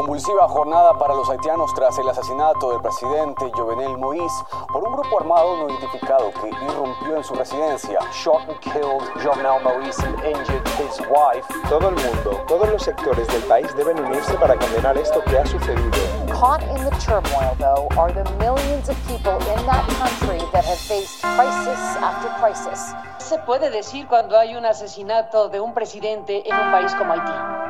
Convulsiva jornada para los haitianos tras el asesinato del presidente Jovenel Moïse por un grupo armado no identificado que irrumpió en su residencia. Shot and killed Jovenel Moïse and injured his wife. Todo el mundo, todos los sectores del país deben unirse para condenar esto que ha sucedido. Caught in the turmoil, though, are the millions of people in that country that have faced crisis after crisis. Se puede decir cuando hay un asesinato de un presidente en un país como Haití.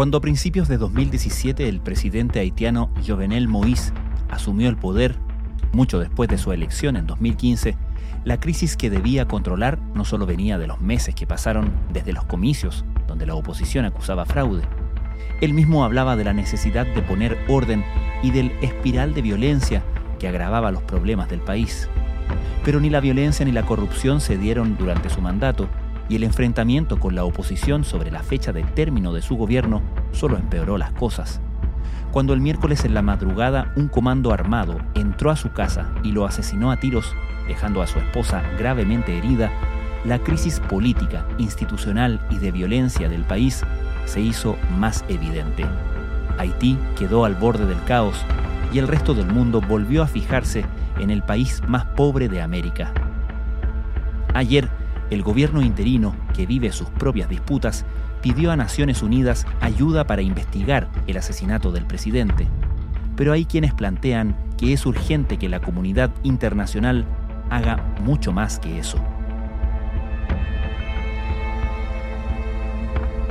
Cuando a principios de 2017 el presidente haitiano Jovenel Moïse asumió el poder, mucho después de su elección en 2015, la crisis que debía controlar no solo venía de los meses que pasaron desde los comicios, donde la oposición acusaba fraude. Él mismo hablaba de la necesidad de poner orden y del espiral de violencia que agravaba los problemas del país. Pero ni la violencia ni la corrupción se dieron durante su mandato, y el enfrentamiento con la oposición sobre la fecha de término de su gobierno solo empeoró las cosas. Cuando el miércoles en la madrugada un comando armado entró a su casa y lo asesinó a tiros, dejando a su esposa gravemente herida, la crisis política, institucional y de violencia del país se hizo más evidente. Haití quedó al borde del caos y el resto del mundo volvió a fijarse en el país más pobre de América. Ayer, el gobierno interino, que vive sus propias disputas, pidió a Naciones Unidas ayuda para investigar el asesinato del presidente. Pero hay quienes plantean que es urgente que la comunidad internacional haga mucho más que eso.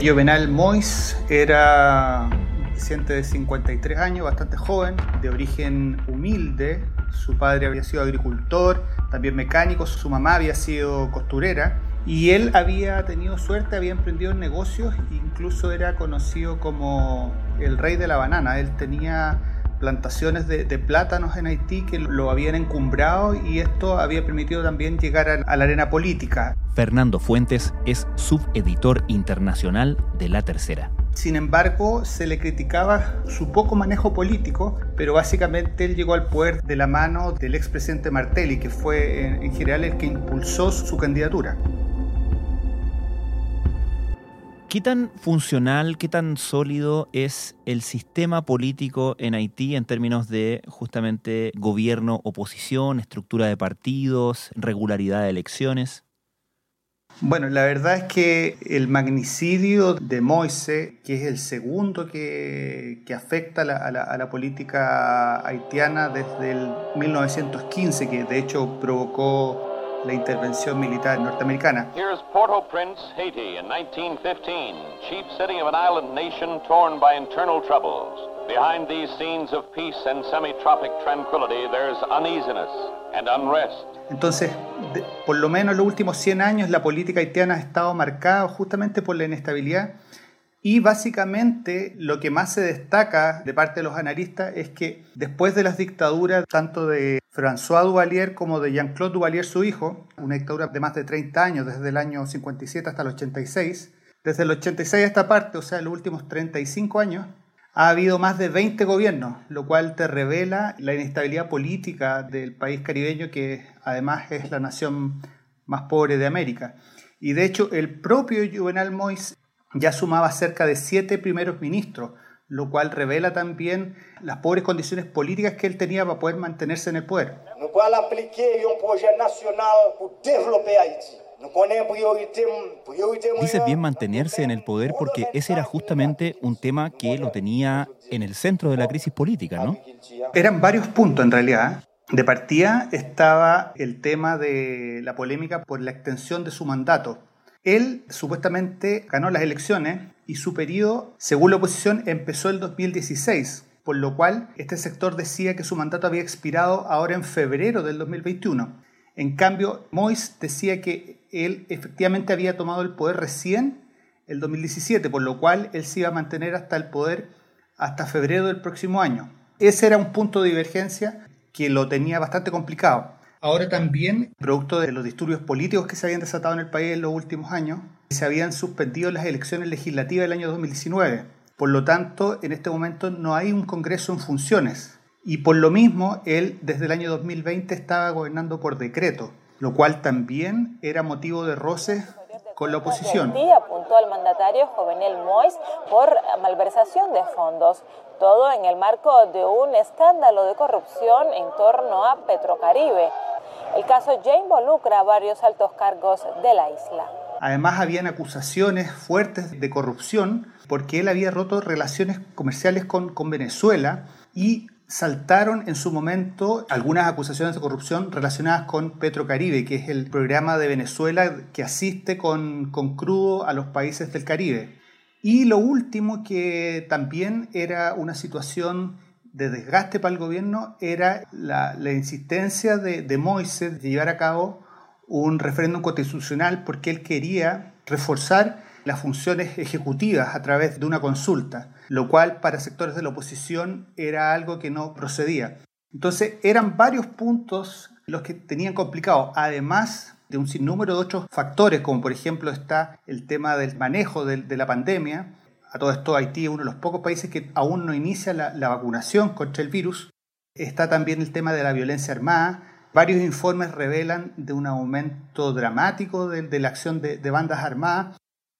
Jovenal Mois era un presidente de 53 años, bastante joven, de origen humilde. Su padre había sido agricultor, también mecánico, su mamá había sido costurera y él había tenido suerte, había emprendido negocios, incluso era conocido como el rey de la banana. Él tenía plantaciones de, plátanos en Haití que lo habían encumbrado y esto había permitido también llegar a, la arena política. Fernando Fuentes es subeditor internacional de La Tercera. Sin embargo, se le criticaba su poco manejo político, pero básicamente él llegó al poder de la mano del expresidente Martelli, que fue en, en general el que impulsó su candidatura. ¿Qué tan funcional, qué tan sólido es el sistema político en Haití en términos de justamente gobierno, oposición, estructura de partidos, regularidad de elecciones? Bueno, la verdad es que el magnicidio de Moise, que es el segundo que, que afecta a la, a, la, a la, política haitiana desde el 1915, que de hecho provocó la intervención militar norteamericana. Here's Port-au-Prince, Haiti, in 1915, chief city of an island nation torn by internal troubles. Behind these scenes of peace and semi-tropic tranquility, there's uneasiness and unrest. Entonces, de, por lo menos los últimos 100 años la política haitiana ha estado marcada justamente por la inestabilidad. Y básicamente lo que más se destaca de parte de los analistas es que después de las dictaduras tanto de François Duvalier como de Jean-Claude Duvalier, su hijo, una dictadura de más de 30 años, desde el año 57 hasta el 86, desde el 86 a esta parte, o sea, los últimos 35 años, ha habido más de 20 gobiernos, lo cual te revela la inestabilidad política del país caribeño, que además es la nación más pobre de América. Y de hecho, el propio Juvenal Moïse ya sumaba cerca de siete primeros ministros, lo cual revela también las pobres condiciones políticas que él tenía para poder mantenerse en el poder. Dice bien mantenerse en el poder porque ese era justamente un tema que lo tenía en el centro de la crisis política, ¿no? Eran varios puntos en realidad. De partida estaba el tema de la polémica por la extensión de su mandato. Él supuestamente ganó las elecciones y su periodo, según la oposición, empezó el 2016, por lo cual este sector decía que su mandato había expirado ahora en febrero del 2021. En cambio, Mois decía que él efectivamente había tomado el poder recién el 2017, por lo cual él se iba a mantener hasta el poder hasta febrero del próximo año. Ese era un punto de divergencia que lo tenía bastante complicado. Ahora también, producto de los disturbios políticos que se habían desatado en el país en los últimos años, se habían suspendido las elecciones legislativas del año 2019. Por lo tanto, en este momento no hay un Congreso en funciones. Y por lo mismo, él desde el año 2020 estaba gobernando por decreto, lo cual también era motivo de roces con la oposición. Día apuntó al mandatario Jovenel Mois por malversación de fondos, todo en el marco de un escándalo de corrupción en torno a Petrocaribe. El caso ya involucra a varios altos cargos de la isla. Además, habían acusaciones fuertes de corrupción porque él había roto relaciones comerciales con, con Venezuela y saltaron en su momento algunas acusaciones de corrupción relacionadas con Petrocaribe, que es el programa de Venezuela que asiste con, con crudo a los países del Caribe. Y lo último que también era una situación de desgaste para el gobierno era la, insistencia de, de de llevar a cabo un referéndum constitucional porque él quería reforzar las funciones ejecutivas a través de una consulta, lo cual para sectores de la oposición era algo que no procedía. Entonces eran varios puntos los que tenían complicado, además de un sinnúmero de otros factores, como por ejemplo está el tema del manejo de, la pandemia, a todo esto Haití es uno de los pocos países que aún no inicia la, vacunación contra el virus. Está también el tema de la violencia armada. Varios informes revelan de un aumento dramático de, la acción de, de, bandas armadas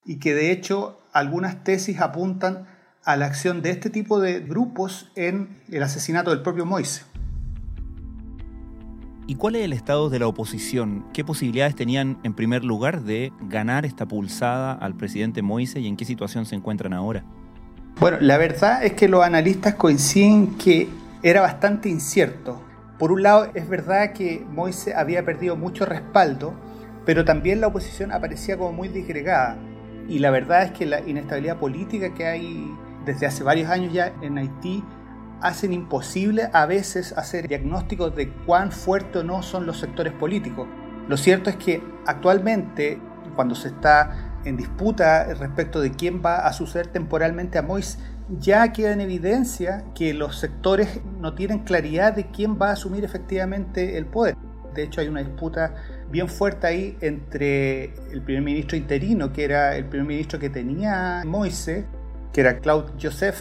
y que de hecho algunas tesis apuntan a la acción de este tipo de grupos en el asesinato del propio Moise. ¿Y cuál es el estado de la oposición? ¿Qué posibilidades tenían en primer lugar de ganar esta pulsada al presidente Moise y en qué situación se encuentran ahora? Bueno, la verdad es que los analistas coinciden que era bastante incierto. Por un lado, es verdad que Moise había perdido mucho respaldo, pero también la oposición aparecía como muy disgregada. Y la verdad es que la inestabilidad política que hay desde hace varios años ya en Haití hacen imposible a veces hacer diagnósticos de cuán fuerte o no son los sectores políticos. Lo cierto es que actualmente, cuando se está en disputa respecto de quién va a suceder temporalmente a Mois, ya queda en evidencia que los sectores no tienen claridad de quién va a asumir efectivamente el poder. De hecho, hay una disputa bien fuerte ahí entre el primer ministro interino, que era el primer ministro que tenía Moise, que era Claude Joseph,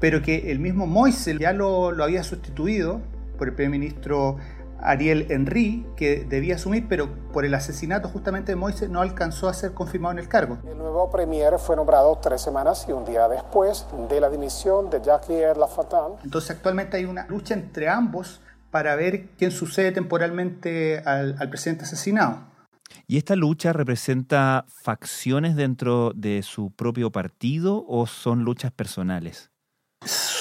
pero que el mismo Moisés ya lo, lo había sustituido por el primer ministro Ariel Henry, que debía asumir, pero por el asesinato justamente de Moisés no alcanzó a ser confirmado en el cargo. El nuevo premier fue nombrado tres semanas y un día después de la dimisión de Jacques Lafontaine. Entonces actualmente hay una lucha entre ambos para ver quién sucede temporalmente al, al presidente asesinado. ¿Y esta lucha representa facciones dentro de su propio partido o son luchas personales?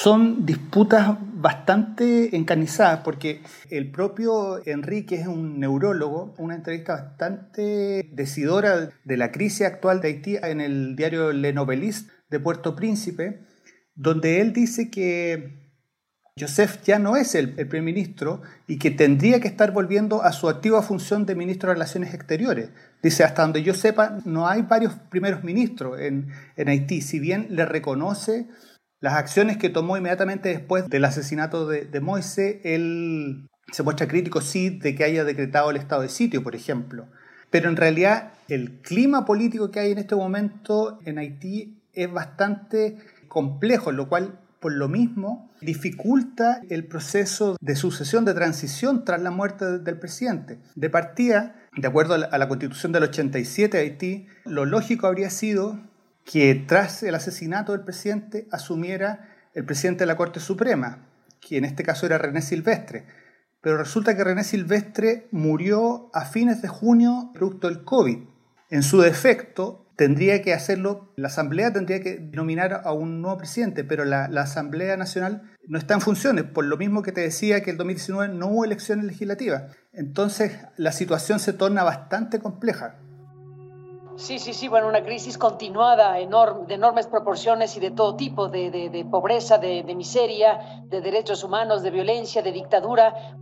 son disputas bastante encarnizadas porque el propio Enrique es un neurólogo, una entrevista bastante decidora de la crisis actual de Haití en el diario Le Noveliste de Puerto Príncipe, donde él dice que Joseph ya no es el, primer ministro y que tendría que estar volviendo a su activa función de ministro de Relaciones Exteriores. Dice, hasta donde yo sepa, no hay varios primeros ministros en, en Haití, si bien le reconoce las acciones que tomó inmediatamente después del asesinato de, de Moise, él se muestra crítico, sí, de que haya decretado el estado de sitio, por ejemplo. Pero en realidad el clima político que hay en este momento en Haití es bastante complejo, lo cual por lo mismo dificulta el proceso de sucesión, de transición tras la muerte del presidente. De partida, de acuerdo a la, constitución del 87 de Haití, lo lógico habría sido que tras el asesinato del presidente asumiera el presidente de la Corte Suprema, que en este caso era René Silvestre. Pero resulta que René Silvestre murió a fines de junio producto del COVID. En su defecto, tendría que hacerlo, la Asamblea tendría que nominar a un nuevo presidente, pero la, Asamblea Nacional no está en funciones, por lo mismo que te decía que el 2019 no hubo elecciones legislativas. Entonces la situación se torna bastante compleja. Sí, sí, sí, bueno, una crisis continuada, de enormes proporciones y de todo tipo, de, pobreza, de miseria, de derechos humanos, de violencia, de dictadura.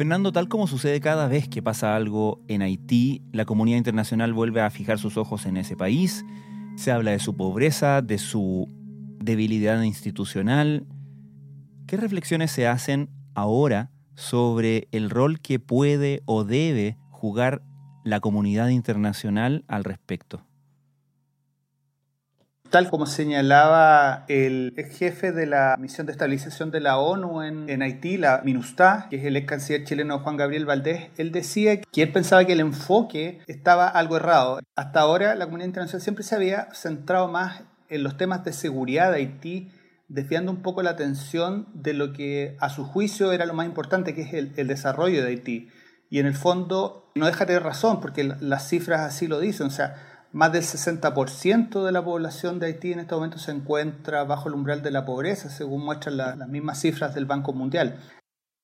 Fernando, tal como sucede cada vez que pasa algo en Haití, la comunidad internacional vuelve a fijar sus ojos en ese país, Se habla de su pobreza, de su debilidad institucional. ¿Qué reflexiones se hacen ahora sobre el rol que puede o debe jugar la comunidad internacional al respecto? Tal como señalaba el jefe de la misión de estabilización de la ONU en, Haití, la MINUSTA, que es el ex canciller chileno Juan Gabriel Valdés, él decía que él pensaba que el enfoque estaba algo errado. Hasta ahora la comunidad internacional siempre se había centrado más en los temas de seguridad de Haití, desviando un poco la atención de lo que a su juicio era lo más importante, que es el, desarrollo de Haití. Y en el fondo no deja de razón, porque las cifras así lo dicen. Más del 60% de la población de Haití en este momento se encuentra bajo el umbral de la pobreza, según muestran las mismas cifras del Banco Mundial.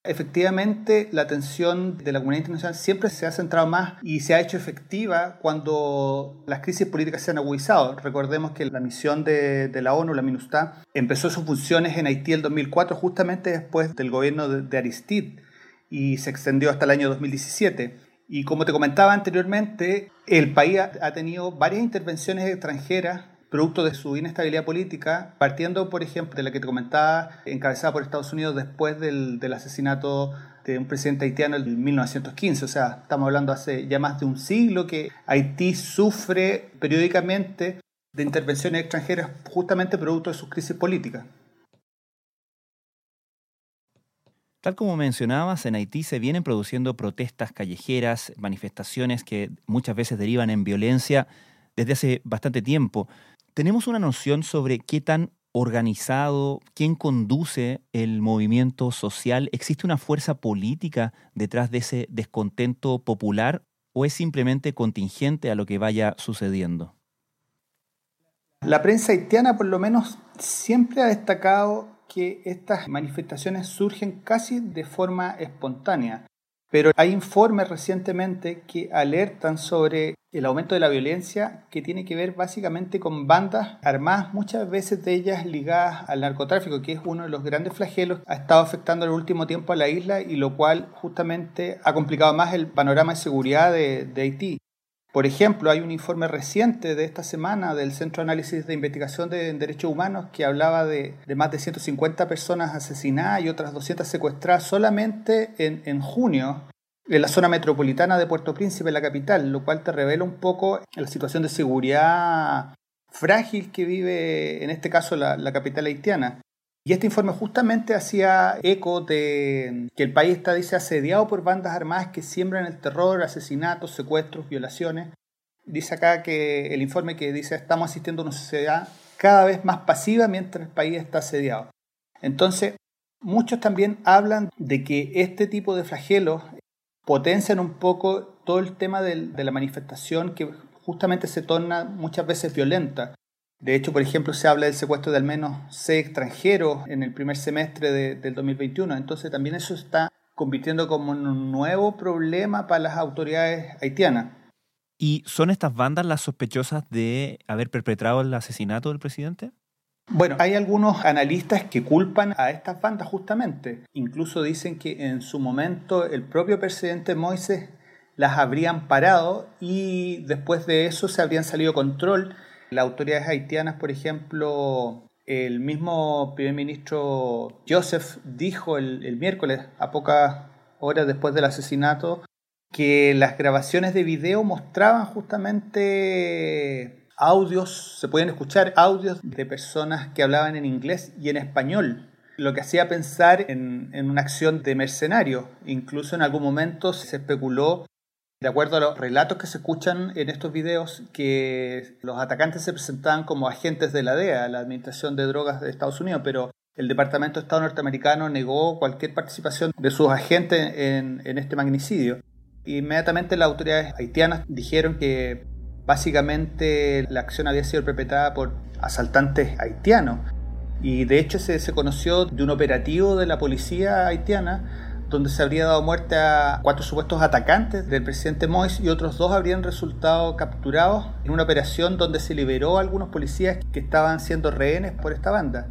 Efectivamente, la atención de la comunidad internacional siempre se ha centrado más y se ha hecho efectiva cuando las crisis políticas se han agudizado. Recordemos que la misión de, la ONU, la MINUSTA, empezó sus funciones en Haití el 2004, justamente después del gobierno de, de Aristide, y se extendió hasta el año 2017. Y como te comentaba anteriormente, el país ha tenido varias intervenciones extranjeras producto de su inestabilidad política, partiendo, por ejemplo, de la que te comentaba, encabezada por Estados Unidos después del, del asesinato de un presidente haitiano en 1915. O sea, estamos hablando hace ya más de un siglo que Haití sufre periódicamente de intervenciones extranjeras justamente producto de sus crisis políticas. Tal como mencionabas, en Haití se vienen produciendo protestas callejeras, manifestaciones que muchas veces derivan en violencia desde hace bastante tiempo. ¿Tenemos una noción sobre qué tan organizado, quién conduce el movimiento social? ¿Existe una fuerza política detrás de ese descontento popular o es simplemente contingente a lo que vaya sucediendo? La prensa haitiana por lo menos siempre ha destacado que estas manifestaciones surgen casi de forma espontánea, pero hay informes recientemente que alertan sobre el aumento de la violencia que tiene que ver básicamente con bandas armadas, muchas veces de ellas ligadas al narcotráfico, que es uno de los grandes flagelos que ha estado afectando en el último tiempo a la isla y lo cual justamente ha complicado más el panorama de seguridad de, de Haití. Por ejemplo, hay un informe reciente de esta semana del Centro de Análisis de Investigación de Derechos Humanos que hablaba de, más de 150 personas asesinadas y otras 200 secuestradas solamente en, junio en la zona metropolitana de Puerto Príncipe, la capital, lo cual te revela un poco la situación de seguridad frágil que vive en este caso la capital haitiana. Y este informe justamente hacía eco de que el país está, dice, asediado por bandas armadas que siembran el terror, asesinatos, secuestros, violaciones. Dice acá que el informe que dice estamos asistiendo a una sociedad cada vez más pasiva mientras el país está asediado. Entonces, muchos también hablan de que este tipo de flagelos potencian un poco todo el tema de la manifestación que justamente se torna muchas veces violenta. De hecho, por ejemplo, se habla del secuestro de al menos seis extranjeros en el primer semestre del 2021. Entonces también eso está convirtiendo como un nuevo problema para las autoridades haitianas. ¿Y son estas bandas las sospechosas de haber perpetrado el asesinato del presidente? Bueno, hay algunos analistas que culpan a estas bandas justamente. Incluso dicen que en su momento el propio presidente Moises las habrían parado y después de eso se habrían salido control las autoridades haitianas, por ejemplo, el mismo primer ministro Joseph dijo el, miércoles, a pocas horas después del asesinato, que las grabaciones de video mostraban justamente audios, se pueden escuchar audios de personas que hablaban en inglés y en español, lo que hacía pensar en, en una acción de mercenario. Incluso en algún momento se especuló de acuerdo a los relatos que se escuchan en estos videos, que los atacantes se presentaban como agentes de la DEA, la Administración de Drogas de Estados Unidos, pero el Departamento de Estado norteamericano negó cualquier participación de sus agentes en, en este magnicidio. Inmediatamente las autoridades haitianas dijeron que básicamente la acción había sido perpetrada por asaltantes haitianos. Y de hecho se, se conoció de un operativo de la policía haitiana donde se habría dado muerte a cuatro supuestos atacantes del presidente Mois y otros dos habrían resultado capturados en una operación donde se liberó a algunos policías que estaban siendo rehenes por esta banda.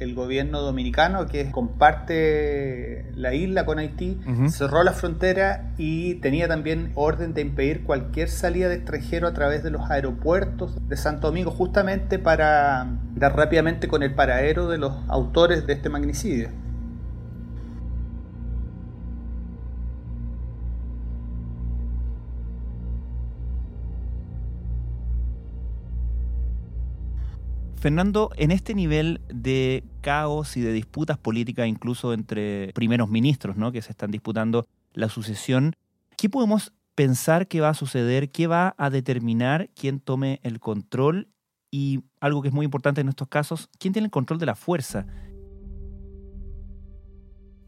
el gobierno dominicano, que comparte la isla con Haití, cerró la frontera y tenía también orden de impedir cualquier salida de extranjero a través de los aeropuertos de Santo Domingo, justamente para dar rápidamente con el paradero de los autores de este magnicidio. Fernando, en este nivel de caos y de disputas políticas, incluso entre primeros ministros, ¿no? que se están disputando la sucesión, ¿qué podemos pensar que va a suceder? ¿Qué va a determinar quién tome el control? Y algo que es muy importante en estos casos, ¿quién tiene el control de la fuerza?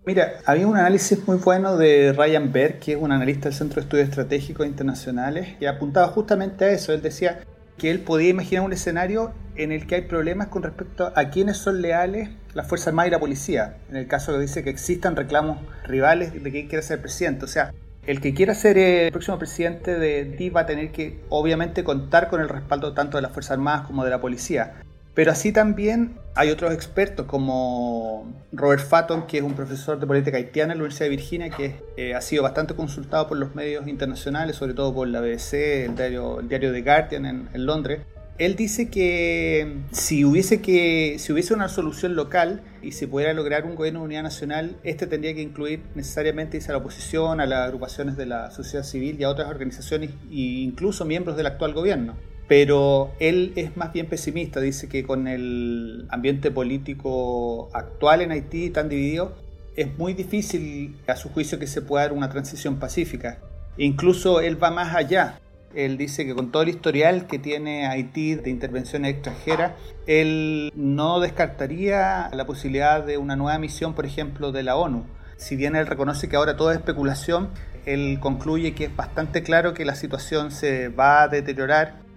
Mira, había un análisis muy bueno de Ryan Berg, que es un analista del Centro de Estudios Estratégicos Internacionales, que apuntaba justamente a eso. Él decía que él podía imaginar un escenario en el que hay problemas con respecto a quiénes son leales la Fuerza Armada y la policía. En el caso que dice que existan reclamos rivales de quién quiere ser presidente. O sea, el que quiera ser el próximo presidente de DI va a tener que, obviamente, contar con el respaldo tanto de las Fuerzas Armadas como de la policía. Pero así también hay otros expertos como Robert Fatton, que es un profesor de política haitiana en la Universidad de Virginia, que eh, ha sido bastante consultado por los medios internacionales, sobre todo por la BBC, el diario, el diario The Guardian en Londres él dice que si hubiese, que si hubiese una solución local y se pudiera lograr un gobierno de unidad nacional, este tendría que incluir necesariamente a la oposición, a las agrupaciones de la sociedad civil y a otras organizaciones e incluso miembros del actual gobierno. Pero él es más bien pesimista, dice que con el ambiente político actual en Haití tan dividido, es muy difícil a su juicio que se pueda dar una transición pacífica. incluso él va más allá él dice que con todo el historial que tiene Haití de intervenciones extranjeras, él no descartaría la posibilidad de una nueva misión, por ejemplo, de la ONU. Si bien él reconoce que ahora todo es especulación, él concluye que es bastante claro que la situación se va a deteriorar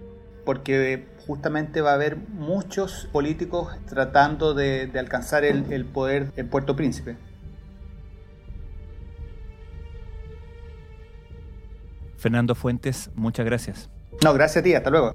porque justamente va a haber muchos políticos tratando de, alcanzar el, el poder en Puerto Príncipe. Fernando Fuentes, muchas gracias. No, gracias a ti, hasta luego.